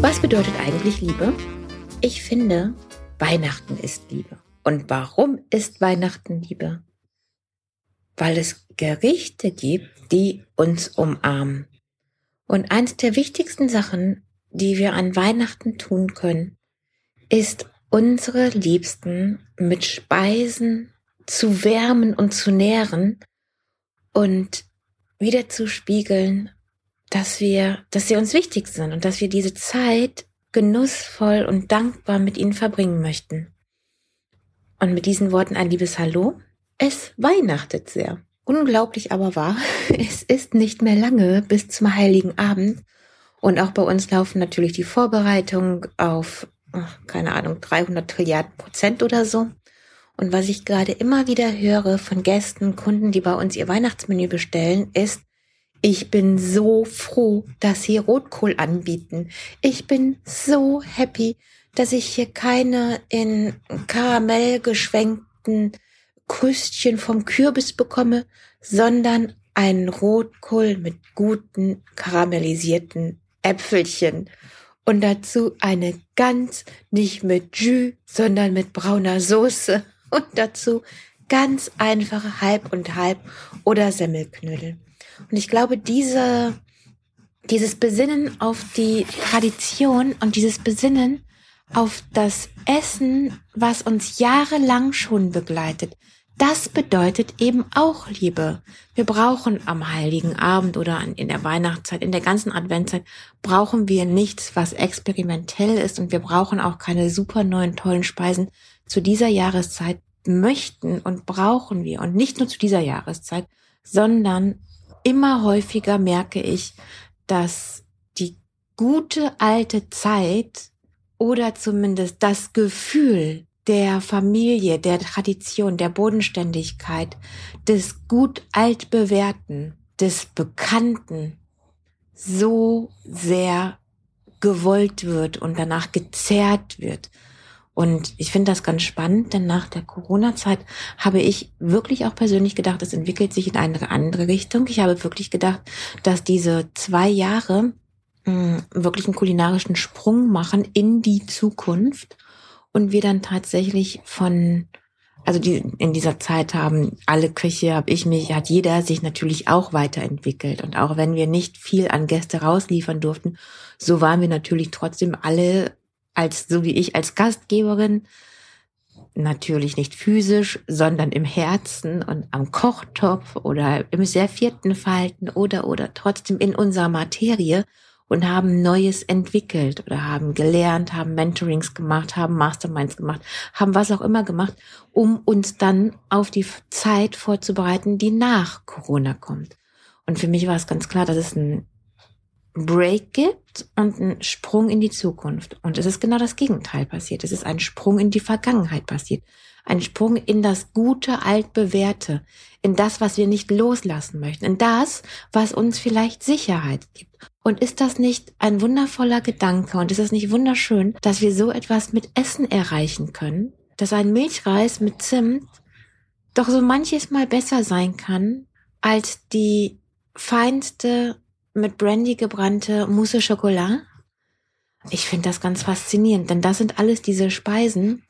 Was bedeutet eigentlich Liebe? Ich finde, Weihnachten ist Liebe. Und warum ist Weihnachten Liebe? Weil es Gerichte gibt, die uns umarmen. Und eins der wichtigsten Sachen, die wir an Weihnachten tun können, ist unsere Liebsten mit Speisen zu wärmen und zu nähren und wieder zu spiegeln, dass wir, dass sie uns wichtig sind und dass wir diese Zeit genussvoll und dankbar mit ihnen verbringen möchten. Und mit diesen Worten ein liebes Hallo. Es weihnachtet sehr. Unglaublich aber wahr, es ist nicht mehr lange bis zum heiligen Abend. Und auch bei uns laufen natürlich die Vorbereitungen auf, keine Ahnung, 300 Trilliarden Prozent oder so. Und was ich gerade immer wieder höre von Gästen, Kunden, die bei uns ihr Weihnachtsmenü bestellen, ist, ich bin so froh, dass Sie Rotkohl anbieten. Ich bin so happy, dass ich hier keine in Karamell geschwenkten Krüstchen vom Kürbis bekomme, sondern einen Rotkohl mit guten karamellisierten Äpfelchen. Und dazu eine ganz nicht mit Jus, sondern mit brauner Soße. Und dazu ganz einfache Halb und Halb oder Semmelknödel. Und ich glaube, diese, dieses Besinnen auf die Tradition und dieses Besinnen auf das Essen, was uns jahrelang schon begleitet, das bedeutet eben auch Liebe. Wir brauchen am heiligen Abend oder in der Weihnachtszeit, in der ganzen Adventzeit, brauchen wir nichts, was experimentell ist und wir brauchen auch keine super neuen tollen Speisen. Zu dieser Jahreszeit möchten und brauchen wir und nicht nur zu dieser Jahreszeit, sondern immer häufiger merke ich, dass die gute alte Zeit oder zumindest das Gefühl der Familie, der Tradition, der Bodenständigkeit, des gut altbewährten, des Bekannten so sehr gewollt wird und danach gezerrt wird. Und ich finde das ganz spannend, denn nach der Corona-Zeit habe ich wirklich auch persönlich gedacht, es entwickelt sich in eine andere Richtung. Ich habe wirklich gedacht, dass diese zwei Jahre mh, wirklich einen kulinarischen Sprung machen in die Zukunft und wir dann tatsächlich von also die, in dieser Zeit haben alle Küche, habe ich mich, hat jeder sich natürlich auch weiterentwickelt. Und auch wenn wir nicht viel an Gäste rausliefern durften, so waren wir natürlich trotzdem alle als, so wie ich als Gastgeberin, natürlich nicht physisch, sondern im Herzen und am Kochtopf oder im servierten Falten oder, oder trotzdem in unserer Materie und haben Neues entwickelt oder haben gelernt, haben Mentorings gemacht, haben Masterminds gemacht, haben was auch immer gemacht, um uns dann auf die Zeit vorzubereiten, die nach Corona kommt. Und für mich war es ganz klar, dass es ein Break gibt und einen Sprung in die Zukunft. Und es ist genau das Gegenteil passiert. Es ist ein Sprung in die Vergangenheit passiert. Ein Sprung in das gute, altbewährte, in das, was wir nicht loslassen möchten, in das, was uns vielleicht Sicherheit gibt. Und ist das nicht ein wundervoller Gedanke und ist es nicht wunderschön, dass wir so etwas mit Essen erreichen können? Dass ein Milchreis mit Zimt doch so manches Mal besser sein kann als die feinste mit Brandy gebrannte Mousse Chocolat. Ich finde das ganz faszinierend, denn das sind alles diese Speisen,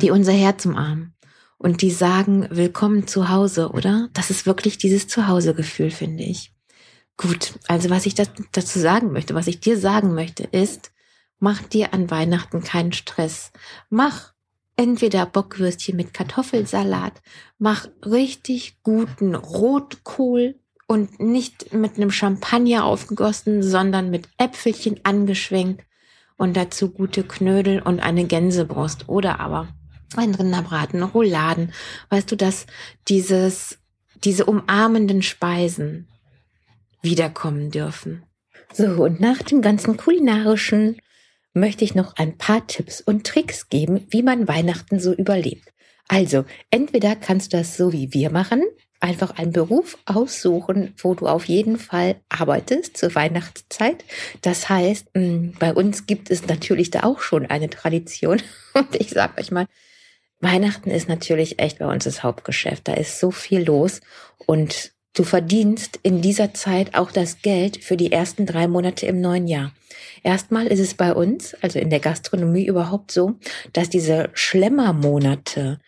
die unser Herz umarmen und die sagen, willkommen zu Hause, oder? Das ist wirklich dieses Zuhausegefühl, finde ich. Gut, also was ich dazu sagen möchte, was ich dir sagen möchte, ist, mach dir an Weihnachten keinen Stress. Mach entweder Bockwürstchen mit Kartoffelsalat, mach richtig guten Rotkohl und nicht mit einem Champagner aufgegossen, sondern mit Äpfelchen angeschwenkt und dazu gute Knödel und eine Gänsebrust oder aber ein Rinderbraten, Rouladen. Weißt du, dass dieses, diese umarmenden Speisen wiederkommen dürfen. So, und nach dem ganzen kulinarischen möchte ich noch ein paar Tipps und Tricks geben, wie man Weihnachten so überlebt. Also, entweder kannst du das so wie wir machen, einfach einen Beruf aussuchen, wo du auf jeden Fall arbeitest zur Weihnachtszeit. Das heißt, mm, bei uns gibt es natürlich da auch schon eine Tradition. Und ich sage euch mal, Weihnachten ist natürlich echt bei uns das Hauptgeschäft. Da ist so viel los und Du verdienst in dieser Zeit auch das Geld für die ersten drei Monate im neuen Jahr. Erstmal ist es bei uns, also in der Gastronomie überhaupt so, dass diese Schlemmermonate,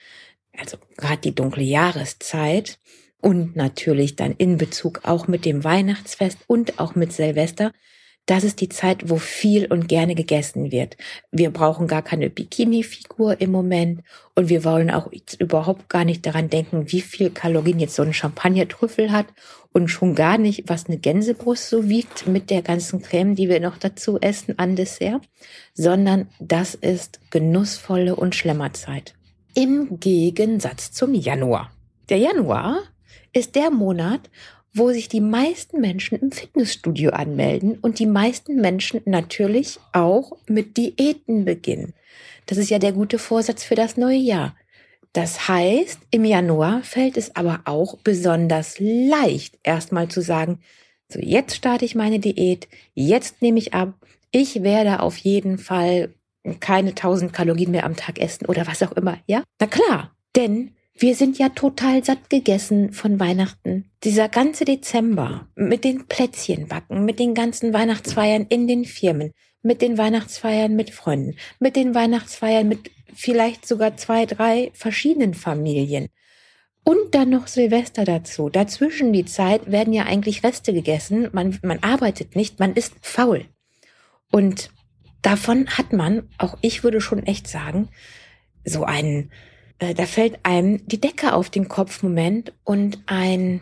also gerade die dunkle Jahreszeit und natürlich dann in Bezug auch mit dem Weihnachtsfest und auch mit Silvester, das ist die Zeit, wo viel und gerne gegessen wird. Wir brauchen gar keine Bikini-Figur im Moment und wir wollen auch überhaupt gar nicht daran denken, wie viel Kalorien jetzt so ein Champagner-Trüffel hat und schon gar nicht, was eine Gänsebrust so wiegt mit der ganzen Creme, die wir noch dazu essen an Dessert, sondern das ist genussvolle und Schlemmerzeit. Im Gegensatz zum Januar. Der Januar ist der Monat, wo sich die meisten Menschen im Fitnessstudio anmelden und die meisten Menschen natürlich auch mit Diäten beginnen. Das ist ja der gute Vorsatz für das neue Jahr. Das heißt, im Januar fällt es aber auch besonders leicht, erstmal zu sagen, so jetzt starte ich meine Diät, jetzt nehme ich ab, ich werde auf jeden Fall keine 1000 Kalorien mehr am Tag essen oder was auch immer, ja? Na klar, denn wir sind ja total satt gegessen von Weihnachten. Dieser ganze Dezember mit den Plätzchenbacken, mit den ganzen Weihnachtsfeiern in den Firmen, mit den Weihnachtsfeiern mit Freunden, mit den Weihnachtsfeiern mit vielleicht sogar zwei, drei verschiedenen Familien. Und dann noch Silvester dazu. Dazwischen die Zeit werden ja eigentlich Reste gegessen. Man, man arbeitet nicht, man ist faul. Und davon hat man, auch ich würde schon echt sagen, so einen äh, da fällt einem die Decke auf den Kopf Moment und ein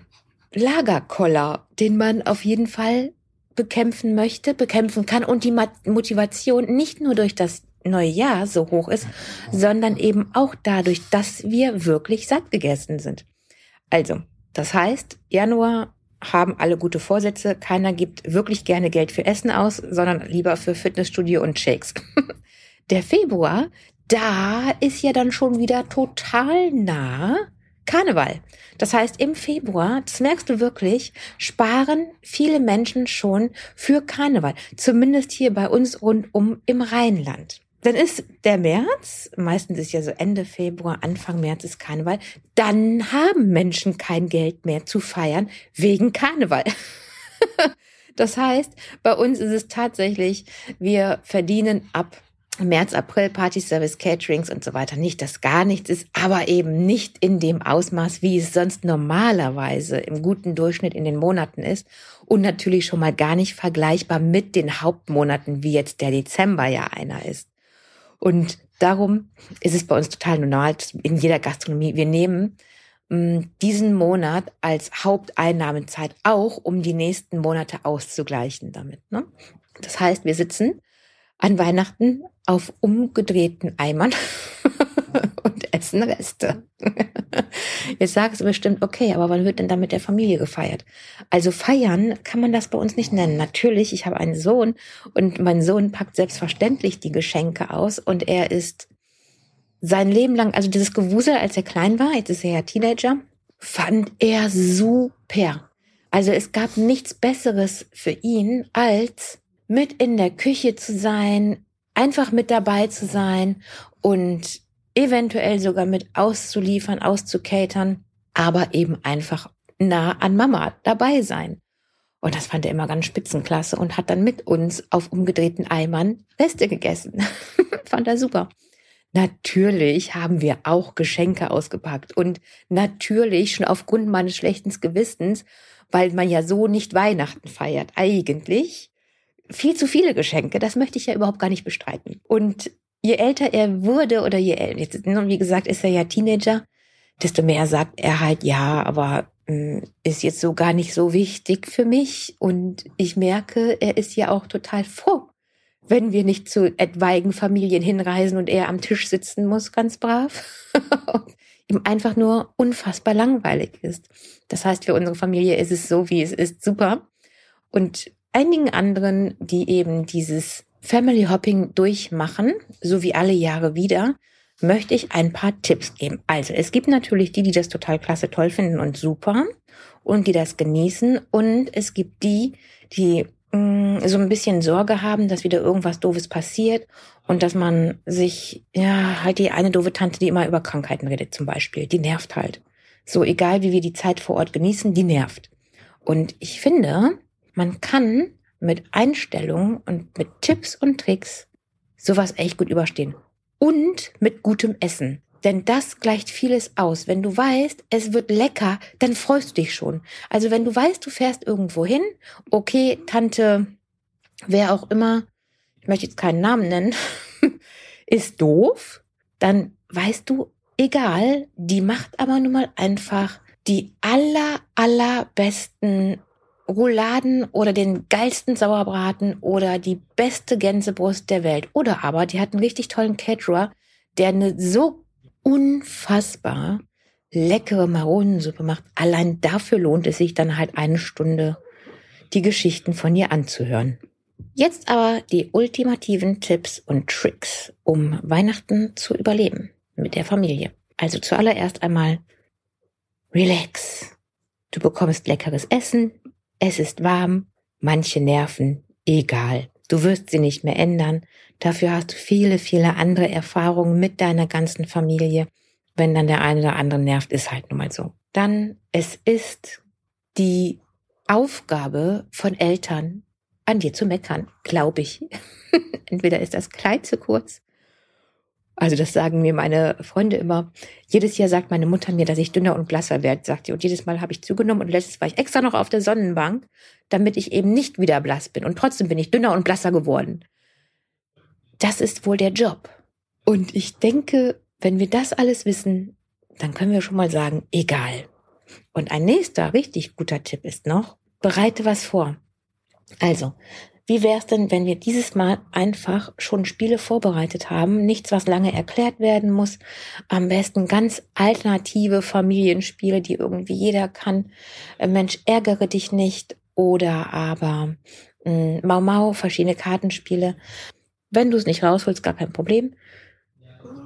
Lagerkoller, den man auf jeden Fall bekämpfen möchte, bekämpfen kann und die Motivation nicht nur durch das neue Jahr so hoch ist, sondern eben auch dadurch, dass wir wirklich satt gegessen sind. Also, das heißt, Januar haben alle gute Vorsätze, keiner gibt wirklich gerne Geld für Essen aus, sondern lieber für Fitnessstudio und Shakes. Der Februar, da ist ja dann schon wieder total nah Karneval. Das heißt, im Februar, das merkst du wirklich, sparen viele Menschen schon für Karneval. Zumindest hier bei uns rundum im Rheinland. Dann ist der März, meistens ist ja so Ende Februar, Anfang März ist Karneval. Dann haben Menschen kein Geld mehr zu feiern wegen Karneval. das heißt, bei uns ist es tatsächlich, wir verdienen ab März, April, Party Service, Caterings und so weiter. Nicht, dass gar nichts ist, aber eben nicht in dem Ausmaß, wie es sonst normalerweise im guten Durchschnitt in den Monaten ist. Und natürlich schon mal gar nicht vergleichbar mit den Hauptmonaten, wie jetzt der Dezember ja einer ist. Und darum ist es bei uns total normal in jeder Gastronomie. Wir nehmen mm, diesen Monat als Haupteinnahmezeit auch, um die nächsten Monate auszugleichen damit. Ne? Das heißt, wir sitzen an Weihnachten auf umgedrehten Eimern und essen Reste. Jetzt sagst du bestimmt, okay, aber wann wird denn da mit der Familie gefeiert? Also feiern kann man das bei uns nicht nennen. Natürlich, ich habe einen Sohn und mein Sohn packt selbstverständlich die Geschenke aus und er ist sein Leben lang, also dieses Gewusel, als er klein war, jetzt ist er ja Teenager, fand er super. Also es gab nichts Besseres für ihn, als mit in der Küche zu sein, einfach mit dabei zu sein und eventuell sogar mit auszuliefern, auszukatern, aber eben einfach nah an Mama dabei sein. Und das fand er immer ganz spitzenklasse und hat dann mit uns auf umgedrehten Eimern Reste gegessen. fand er super. Natürlich haben wir auch Geschenke ausgepackt und natürlich schon aufgrund meines schlechten Gewissens, weil man ja so nicht Weihnachten feiert. Eigentlich viel zu viele Geschenke, das möchte ich ja überhaupt gar nicht bestreiten. Und je älter er wurde oder je älter, wie gesagt, ist er ja Teenager, desto mehr sagt er halt, ja, aber hm, ist jetzt so gar nicht so wichtig für mich. Und ich merke, er ist ja auch total froh, wenn wir nicht zu etwaigen Familien hinreisen und er am Tisch sitzen muss, ganz brav. ihm einfach nur unfassbar langweilig ist. Das heißt, für unsere Familie ist es so, wie es ist, super. Und einigen anderen, die eben dieses Family Hopping durchmachen, so wie alle Jahre wieder, möchte ich ein paar Tipps geben. Also es gibt natürlich die, die das total klasse toll finden und super und die das genießen und es gibt die, die mh, mm, so ein bisschen Sorge haben, dass wieder irgendwas Doofes passiert und dass man sich, ja, halt die eine doofe Tante, die immer über Krankheiten redet zum Beispiel, die nervt halt. So egal wie wir die Zeit vor Ort genießen, die nervt. Und ich finde, man kann mit Einstellungen und mit Tipps und Tricks sowas echt gut überstehen. Und mit gutem Essen. Denn das gleicht vieles aus. Wenn du weißt, es wird lecker, dann freust du dich schon. Also wenn du weißt, du fährst irgendwo hin, okay, Tante, wer auch immer, ich möchte jetzt keinen Namen nennen, ist doof, dann weißt du, egal, die macht aber nun mal einfach die aller, allerbesten Rouladen oder den geilsten Sauerbraten oder die beste Gänsebrust der Welt. Oder aber die hat einen richtig tollen Caterer, der eine so unfassbar leckere Maronensuppe macht. Allein dafür lohnt es sich dann halt eine Stunde die Geschichten von ihr anzuhören. Jetzt aber die ultimativen Tipps und Tricks, um Weihnachten zu überleben mit der Familie. Also zuallererst einmal relax. Du bekommst leckeres Essen, es ist warm, manche Nerven, egal. Du wirst sie nicht mehr ändern. Dafür hast du viele, viele andere Erfahrungen mit deiner ganzen Familie. Wenn dann der eine oder andere nervt, ist halt nun mal so. Dann, es ist die Aufgabe von Eltern, an dir zu meckern, glaube ich. Entweder ist das Kleid zu kurz also das sagen mir meine Freunde immer. Jedes Jahr sagt meine Mutter mir, dass ich dünner und blasser werde, sagt sie. Und jedes Mal habe ich zugenommen und letztes war ich extra noch auf der Sonnenbank, damit ich eben nicht wieder blass bin. Und trotzdem bin ich dünner und blasser geworden. Das ist wohl der Job. Und ich denke, wenn wir das alles wissen, dann können wir schon mal sagen, egal. Und ein nächster richtig guter Tipp ist noch, bereite was vor. Also, wie wäre es denn, wenn wir dieses Mal einfach schon Spiele vorbereitet haben? Nichts, was lange erklärt werden muss. Am besten ganz alternative Familienspiele, die irgendwie jeder kann. Äh, Mensch, ärgere dich nicht. Oder aber hm, Mau Mau, verschiedene Kartenspiele. Wenn du es nicht rausholst, gar kein Problem.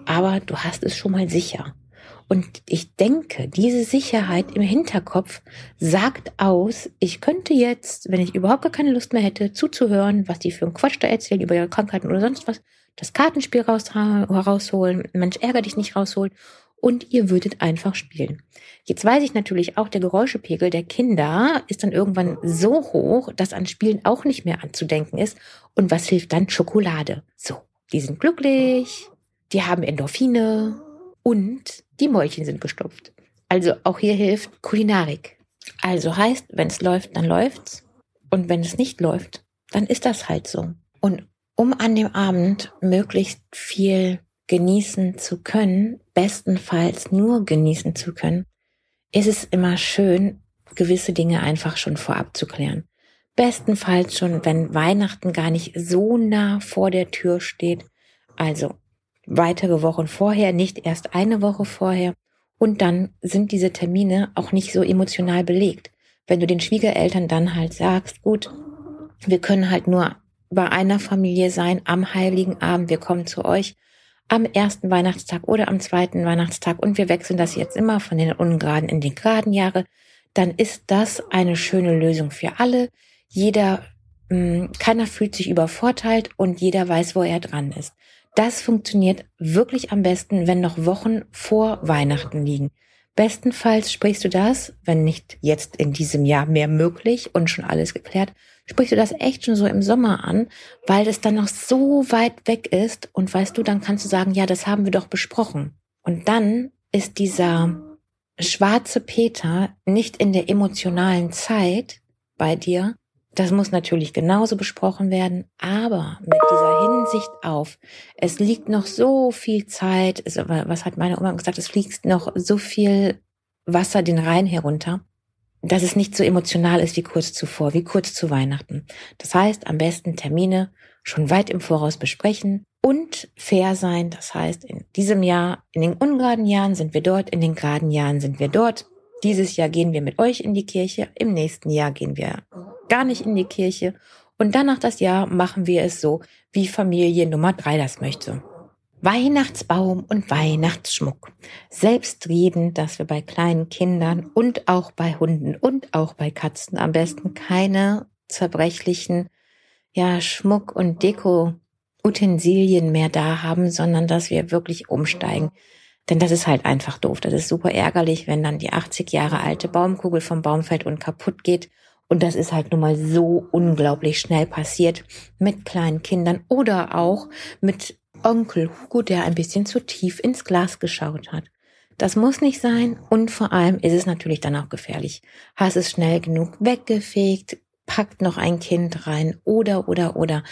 Aber du hast es schon mal sicher. Und ich denke, diese Sicherheit im Hinterkopf sagt aus, ich könnte jetzt, wenn ich überhaupt gar keine Lust mehr hätte, zuzuhören, was die für einen Quatsch da erzählen über ihre Krankheiten oder sonst was, das Kartenspiel raus, rausholen, Mensch, ärger dich nicht rausholen und ihr würdet einfach spielen. Jetzt weiß ich natürlich auch, der Geräuschepegel der Kinder ist dann irgendwann so hoch, dass an Spielen auch nicht mehr anzudenken ist. Und was hilft dann? Schokolade. So, die sind glücklich, die haben Endorphine und die Mäulchen sind gestopft. Also auch hier hilft Kulinarik. Also heißt, wenn es läuft, dann läuft's. Und wenn es nicht läuft, dann ist das halt so. Und um an dem Abend möglichst viel genießen zu können, bestenfalls nur genießen zu können, ist es immer schön, gewisse Dinge einfach schon vorab zu klären. Bestenfalls schon, wenn Weihnachten gar nicht so nah vor der Tür steht. Also weitere Wochen vorher, nicht erst eine Woche vorher. Und dann sind diese Termine auch nicht so emotional belegt. Wenn du den Schwiegereltern dann halt sagst, gut, wir können halt nur bei einer Familie sein am heiligen Abend, wir kommen zu euch am ersten Weihnachtstag oder am zweiten Weihnachtstag und wir wechseln das jetzt immer von den ungeraden in die geraden Jahre, dann ist das eine schöne Lösung für alle. Jeder, mh, hm, keiner fühlt sich übervorteilt und jeder weiß, wo er dran ist. Das funktioniert wirklich am besten, wenn noch Wochen vor Weihnachten liegen. Bestenfalls sprichst du das, wenn nicht jetzt in diesem Jahr mehr möglich und schon alles geklärt, sprichst du das echt schon so im Sommer an, weil es dann noch so weit weg ist und weißt du, dann kannst du sagen, ja, das haben wir doch besprochen. Und dann ist dieser schwarze Peter nicht in der emotionalen Zeit bei dir, das muss natürlich genauso besprochen werden, aber mit dieser Hinsicht auf, es liegt noch so viel Zeit, was hat meine Oma gesagt, es fliegt noch so viel Wasser den Rhein herunter, dass es nicht so emotional ist wie kurz zuvor, wie kurz zu Weihnachten. Das heißt, am besten Termine schon weit im Voraus besprechen und fair sein. Das heißt, in diesem Jahr, in den ungeraden Jahren sind wir dort, in den geraden Jahren sind wir dort. Dieses Jahr gehen wir mit euch in die Kirche, im nächsten Jahr gehen wir gar nicht in die Kirche. Und danach das Jahr machen wir es so, wie Familie Nummer drei das möchte. Weihnachtsbaum und Weihnachtsschmuck. Selbstredend, dass wir bei kleinen Kindern und auch bei Hunden und auch bei Katzen am besten keine zerbrechlichen ja, Schmuck- und Deko-Utensilien mehr da haben, sondern dass wir wirklich umsteigen. Denn das ist halt einfach doof. Das ist super ärgerlich, wenn dann die 80 Jahre alte Baumkugel vom Baum fällt und kaputt geht Und das ist halt nun mal so unglaublich schnell passiert mit kleinen Kindern oder auch mit Onkel Hugo, der ein bisschen zu tief ins Glas geschaut hat. Das muss nicht sein und vor allem ist es natürlich dann auch gefährlich. Hast es schnell genug weggefegt, packt noch ein Kind rein oder oder oder.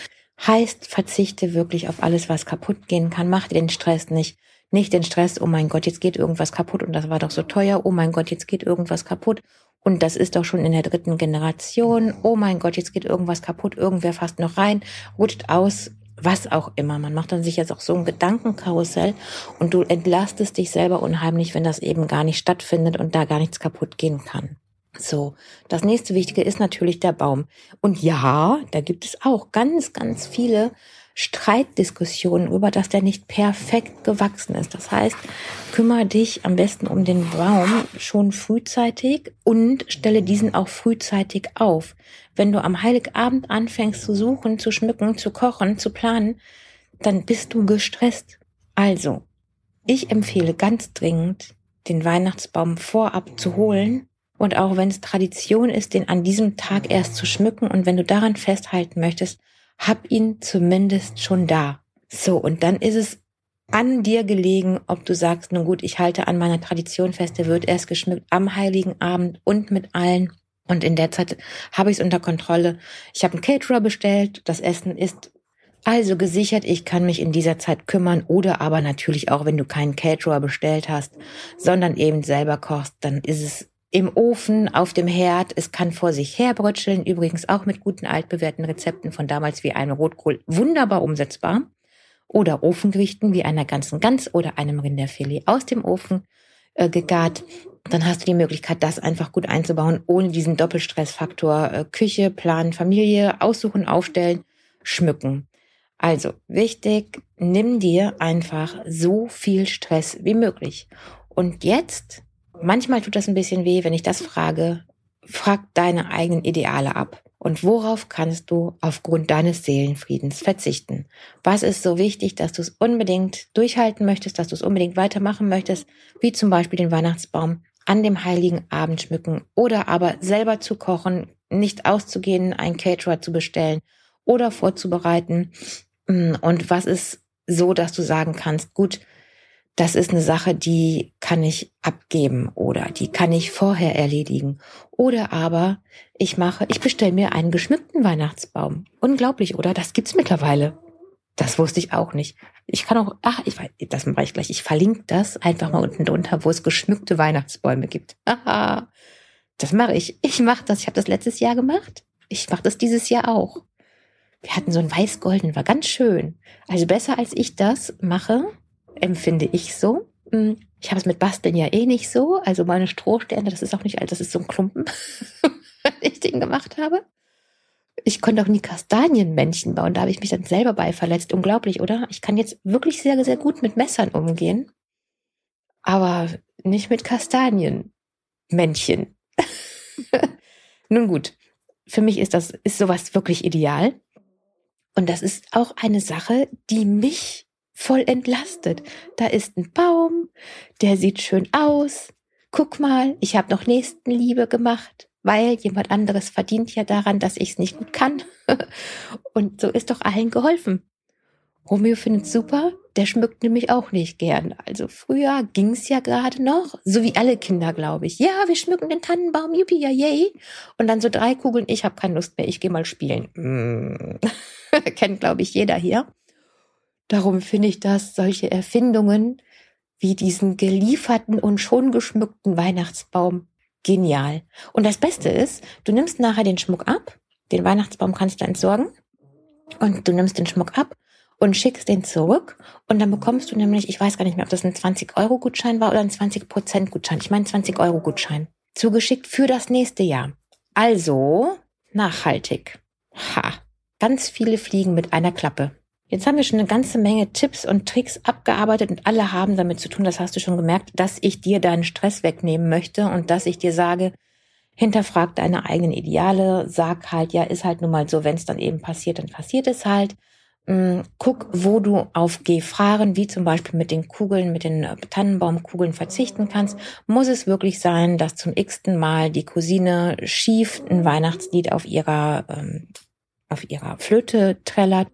Heißt, verzichte wirklich auf alles, was kaputt gehen kann. Mach den Stress nicht. Nicht den Stress, oh mein Gott, jetzt geht irgendwas kaputt und das war doch so teuer. Oh mein Gott, jetzt geht irgendwas kaputt und das ist doch schon in der dritten Generation. Oh mein Gott, jetzt geht irgendwas kaputt, irgendwer fasst noch rein, rutscht aus, was auch immer. Man macht dann sich jetzt auch so ein Gedankenkarussell und du entlastest dich selber unheimlich, wenn das eben gar nicht stattfindet und da gar nichts kaputt gehen kann. So, das nächste Wichtige ist natürlich der Baum. Und ja, da gibt es auch ganz, ganz viele Streitdiskussionen über, dass der nicht perfekt gewachsen ist. Das heißt, kümmere dich am besten um den Baum schon frühzeitig und stelle diesen auch frühzeitig auf. Wenn du am Heiligabend anfängst zu suchen, zu schmücken, zu kochen, zu planen, dann bist du gestresst. Also, ich empfehle ganz dringend, den Weihnachtsbaum vorab zu holen und auch wenn es Tradition ist, den an diesem Tag erst zu schmücken und wenn du daran festhalten möchtest, hab ihn zumindest schon da. So, und dann ist es an dir gelegen, ob du sagst, nun gut, ich halte an meiner Tradition fest, der wird erst geschmückt am heiligen Abend und mit allen. Und in der Zeit habe ich es unter Kontrolle. Ich habe einen Caterer bestellt, das Essen ist also gesichert, ich kann mich in dieser Zeit kümmern oder aber natürlich auch, wenn du keinen Caterer bestellt hast, sondern eben selber kochst, dann ist es im Ofen, auf dem Herd. Es kann vor sich herbrötscheln, übrigens auch mit guten altbewährten Rezepten von damals wie einem Rotkohl wunderbar umsetzbar. Oder Ofengerichten wie einer ganzen Gans oder einem Rinderfilet aus dem Ofen äh, gegart. Dann hast du die Möglichkeit, das einfach gut einzubauen, ohne diesen Doppelstressfaktor äh, Küche, Plan, Familie, aussuchen, aufstellen, schmücken. Also wichtig, nimm dir einfach so viel Stress wie möglich. Und jetzt Manchmal tut das ein bisschen weh, wenn ich das frage. Frag deine eigenen Ideale ab. Und worauf kannst du aufgrund deines Seelenfriedens verzichten? Was ist so wichtig, dass du es unbedingt durchhalten möchtest, dass du es unbedingt weitermachen möchtest, wie zum Beispiel den Weihnachtsbaum an dem heiligen Abend schmücken oder aber selber zu kochen, nicht auszugehen, einen Caterer zu bestellen oder vorzubereiten. Und was ist so, dass du sagen kannst, gut, das ist eine Sache, die kann ich abgeben oder die kann ich vorher erledigen. Oder aber ich mache, ich bestelle mir einen geschmückten Weihnachtsbaum. Unglaublich, oder? Das gibt's mittlerweile. Das wusste ich auch nicht. Ich kann auch, ach, ich weiß, das mache ich gleich. Ich verlinke das einfach mal unten drunter, wo es geschmückte Weihnachtsbäume gibt. Aha, das mache ich. Ich mache das. Ich habe das letztes Jahr gemacht. Ich mache das dieses Jahr auch. Wir hatten so ein weiß-golden, war ganz schön. Also besser als ich das mache, empfinde ich so. Hm, ich habe es mit Basteln ja eh nicht so. Also meine Strohsterne, das ist auch nicht alt, das ist so ein Klumpen, wenn ich den gemacht habe. Ich konnte auch nie Kastanienmännchen bauen, da habe ich mich dann selber bei verletzt. Unglaublich, oder? Ich kann jetzt wirklich sehr, sehr gut mit Messern umgehen, aber nicht mit Kastanienmännchen. Nun gut, für mich ist das, ist sowas wirklich ideal. Und das ist auch eine Sache, die mich voll entlastet. Da ist ein Baum, der sieht schön aus. Guck mal, ich habe noch Nächstenliebe gemacht, weil jemand anderes verdient ja daran, dass ich es nicht gut kann. Und so ist doch allen geholfen. Romeo findet super, der schmückt nämlich auch nicht gern. Also früher ging's ja gerade noch, so wie alle Kinder, glaube ich. Ja, wir schmücken den Tannenbaum, yippie, ja, yay. Und dann so drei Kugeln, ich habe keine Lust mehr, ich gehe mal spielen. Mm. Kennt, glaube ich, jeder hier. Darum finde ich das solche Erfindungen wie diesen gelieferten und schon geschmückten Weihnachtsbaum genial. Und das Beste ist, du nimmst nachher den Schmuck ab, den Weihnachtsbaum kannst du entsorgen und du nimmst den Schmuck ab und schickst den zurück und dann bekommst du nämlich, ich weiß gar nicht mehr, ob das ein 20-Euro-Gutschein war oder ein 20%-Gutschein. Ich meine 20-Euro-Gutschein. Zugeschickt für das nächste Jahr. Also nachhaltig. Ha. Ganz viele Fliegen mit einer Klappe. Jetzt haben wir schon eine ganze Menge Tipps und Tricks abgearbeitet und alle haben damit zu tun, das hast du schon gemerkt, dass ich dir deinen Stress wegnehmen möchte und dass ich dir sage, hinterfrag deine eigenen Ideale, sag halt, ja, ist halt nun mal so, wenn es dann eben passiert, dann passiert es halt. Mm, guck, wo du auf Gefahren, wie zum Beispiel mit den Kugeln, mit den äh, Tannenbaumkugeln verzichten kannst. Muss es wirklich sein, dass zum x-ten Mal die Cousine schief ein Weihnachtslied auf ihrer, ähm, auf ihrer Flöte trällert?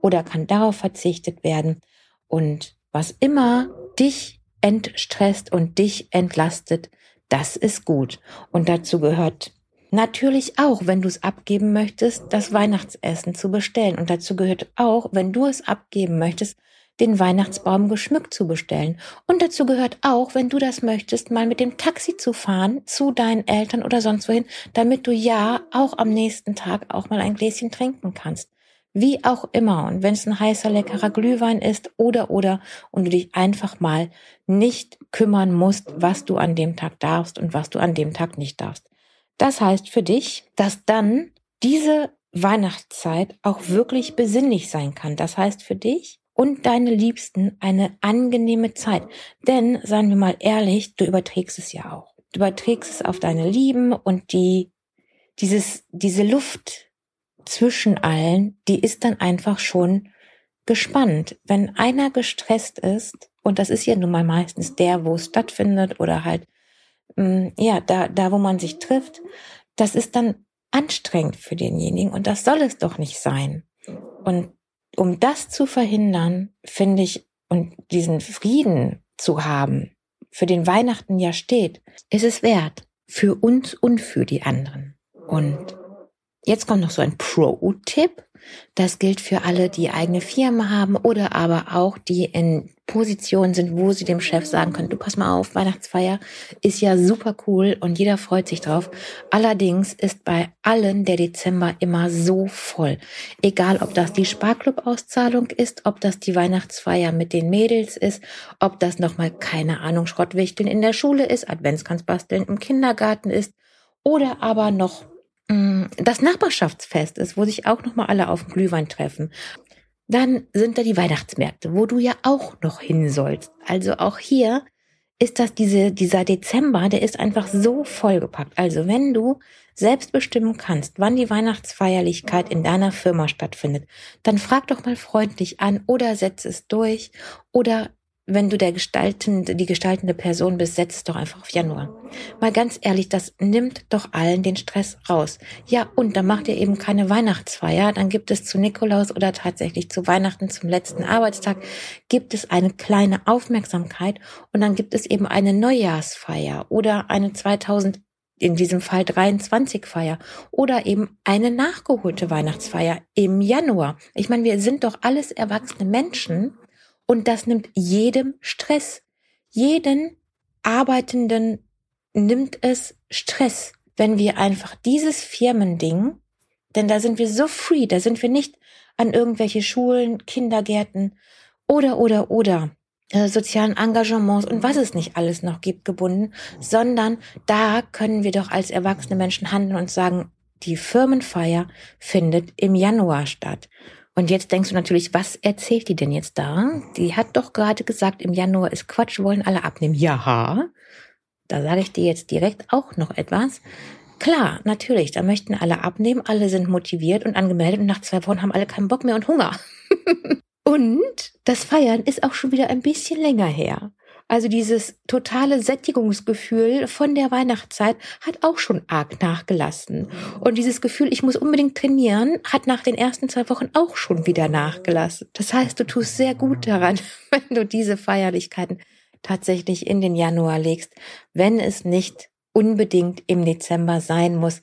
Oder kann darauf verzichtet werden? Und was immer dich entstresst und dich entlastet, das ist gut. Und dazu gehört Natürlich auch, wenn du es abgeben möchtest, das Weihnachtsessen zu bestellen. Und dazu gehört auch, wenn du es abgeben möchtest, den Weihnachtsbaum geschmückt zu bestellen. Und dazu gehört auch, wenn du das möchtest, mal mit dem Taxi zu fahren zu deinen Eltern oder sonst wohin, damit du ja auch am nächsten Tag auch mal ein Gläschen trinken kannst. Wie auch immer. Und wenn es ein heißer, leckerer Glühwein ist oder oder und du dich einfach mal nicht kümmern musst, was du an dem Tag darfst und was du an dem Tag nicht darfst. Das heißt für dich, dass dann diese Weihnachtszeit auch wirklich besinnlich sein kann. Das heißt für dich und deine Liebsten eine angenehme Zeit. Denn, seien wir mal ehrlich, du überträgst es ja auch. Du überträgst es auf deine Lieben und die, dieses, diese Luft zwischen allen, die ist dann einfach schon gespannt. Wenn einer gestresst ist, und das ist ja nun mal meistens der, wo es stattfindet oder halt Mm, ja, da, da, wo man sich trifft, das ist dann anstrengend für denjenigen und das soll es doch nicht sein. Und um das zu verhindern, finde ich, und diesen Frieden zu haben, für den Weihnachten ja steht, ist es wert. Für uns und für die anderen. Und jetzt kommt noch so ein Pro-Tipp. Das gilt für alle, die eigene Firma haben oder aber auch die in Positionen sind, wo sie dem Chef sagen können, du pass mal auf, Weihnachtsfeier ist ja super cool und jeder freut sich drauf. Allerdings ist bei allen der Dezember immer so voll. Egal, ob das die Sparklub-Auszahlung ist, ob das die Weihnachtsfeier mit den Mädels ist, ob das nochmal, keine Ahnung, Schrottwichteln in der Schule ist, Adventskranzbasteln im Kindergarten ist oder aber noch das Nachbarschaftsfest ist, wo sich auch nochmal alle auf den Glühwein treffen. Dann sind da die Weihnachtsmärkte, wo du ja auch noch hin sollst. Also auch hier ist das diese, dieser Dezember, der ist einfach so vollgepackt. Also wenn du selbst bestimmen kannst, wann die Weihnachtsfeierlichkeit in deiner Firma stattfindet, dann frag doch mal freundlich an oder setz es durch oder wenn du der gestaltende, die gestaltende Person bist, setz es doch einfach auf Januar. Mal ganz ehrlich, das nimmt doch allen den Stress raus. Ja, und dann macht ihr eben keine Weihnachtsfeier, dann gibt es zu Nikolaus oder tatsächlich zu Weihnachten zum letzten Arbeitstag, gibt es eine kleine Aufmerksamkeit und dann gibt es eben eine Neujahrsfeier oder eine 2000 in diesem Fall 23 Feier oder eben eine nachgeholte Weihnachtsfeier im Januar. Ich meine, wir sind doch alles erwachsene Menschen und das nimmt jedem Stress. Jeden Arbeitenden nimmt es Stress, wenn wir einfach dieses Firmending, denn da sind wir so free, da sind wir nicht an irgendwelche Schulen, Kindergärten oder, oder, oder äh, sozialen Engagements und was es nicht alles noch gibt gebunden, sondern da können wir doch als erwachsene Menschen handeln und sagen, die Firmenfeier findet im Januar statt. Und jetzt denkst du natürlich, was erzählt die denn jetzt da? Die hat doch gerade gesagt, im Januar ist Quatsch, wollen alle abnehmen. Ja, da sage ich dir jetzt direkt auch noch etwas. Klar, natürlich, da möchten alle abnehmen, alle sind motiviert und angemeldet und nach zwei Wochen haben alle keinen Bock mehr und Hunger. und das Feiern ist auch schon wieder ein bisschen länger her. Also dieses totale Sättigungsgefühl von der Weihnachtszeit hat auch schon arg nachgelassen. Und dieses Gefühl, ich muss unbedingt trainieren, hat nach den ersten zwei Wochen auch schon wieder nachgelassen. Das heißt, du tust sehr gut daran, wenn du diese Feierlichkeiten tatsächlich in den Januar legst, wenn es nicht unbedingt im Dezember sein muss,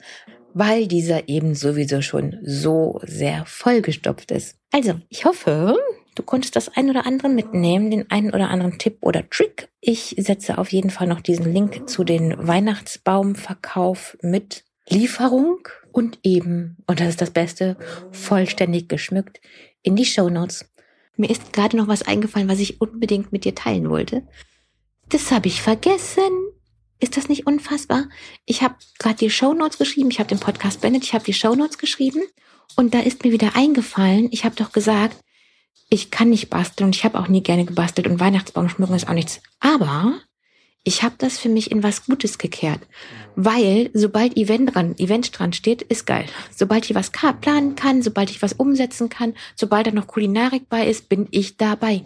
weil dieser eben sowieso schon so sehr vollgestopft ist. Also, ich hoffe, Du konntest das ein oder andere mitnehmen, den einen oder anderen Tipp oder Trick. Ich setze auf jeden Fall noch diesen Link zu den Weihnachtsbaumverkauf mit Lieferung und eben, und das ist das Beste, vollständig geschmückt in die Show Notes. Mir ist gerade noch was eingefallen, was ich unbedingt mit dir teilen wollte. Das habe ich vergessen. Ist das nicht unfassbar? Ich habe gerade die Show Notes geschrieben, ich habe den Podcast beendet, ich habe die Show Notes geschrieben und da ist mir wieder eingefallen, ich habe doch gesagt, ich kann nicht basteln und ich habe auch nie gerne gebastelt und Weihnachtsbaum schmücken ist auch nichts. Aber ich habe das für mich in was Gutes gekehrt. Weil sobald Event dran, Event dran steht, ist geil. Sobald ich was planen kann, sobald ich was umsetzen kann, sobald da noch Kulinarik bei ist, bin ich dabei.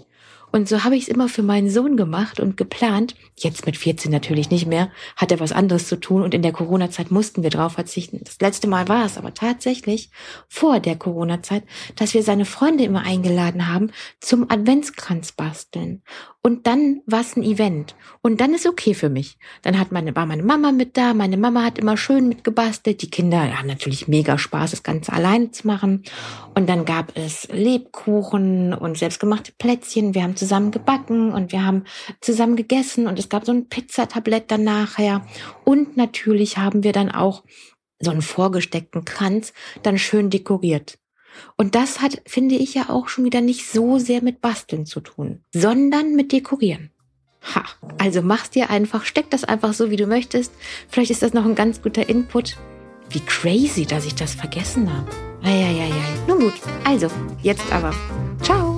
Und so habe ich es immer für meinen Sohn gemacht und geplant. Jetzt mit 14 natürlich nicht mehr, hat er was anderes zu tun und in der Corona-Zeit mussten wir drauf verzichten. Das letzte Mal war es aber tatsächlich vor der Corona-Zeit, dass wir seine Freunde immer eingeladen haben zum Adventskranz basteln. Und dann war es ein Event. Und dann ist okay für mich. Dann hat meine, war meine Mama mit da. Meine Mama hat immer schön mitgebastelt. Die Kinder haben natürlich mega Spaß, das Ganze alleine zu machen. Und dann gab es Lebkuchen und selbstgemachte Plätzchen. Wir haben zusammen gebacken und wir haben zusammen gegessen und es gab so ein Pizzatablett dann nachher. Und natürlich haben wir dann auch so einen vorgesteckten Kranz dann schön dekoriert. Und das hat, finde ich ja auch schon wieder nicht so sehr mit Basteln zu tun, sondern mit Dekorieren. Ha, also mach's dir einfach, steck das einfach so, wie du möchtest. Vielleicht ist das noch ein ganz guter Input. Wie crazy, dass ich das vergessen habe. Eieiei. Nun gut, also, jetzt aber. Ciao.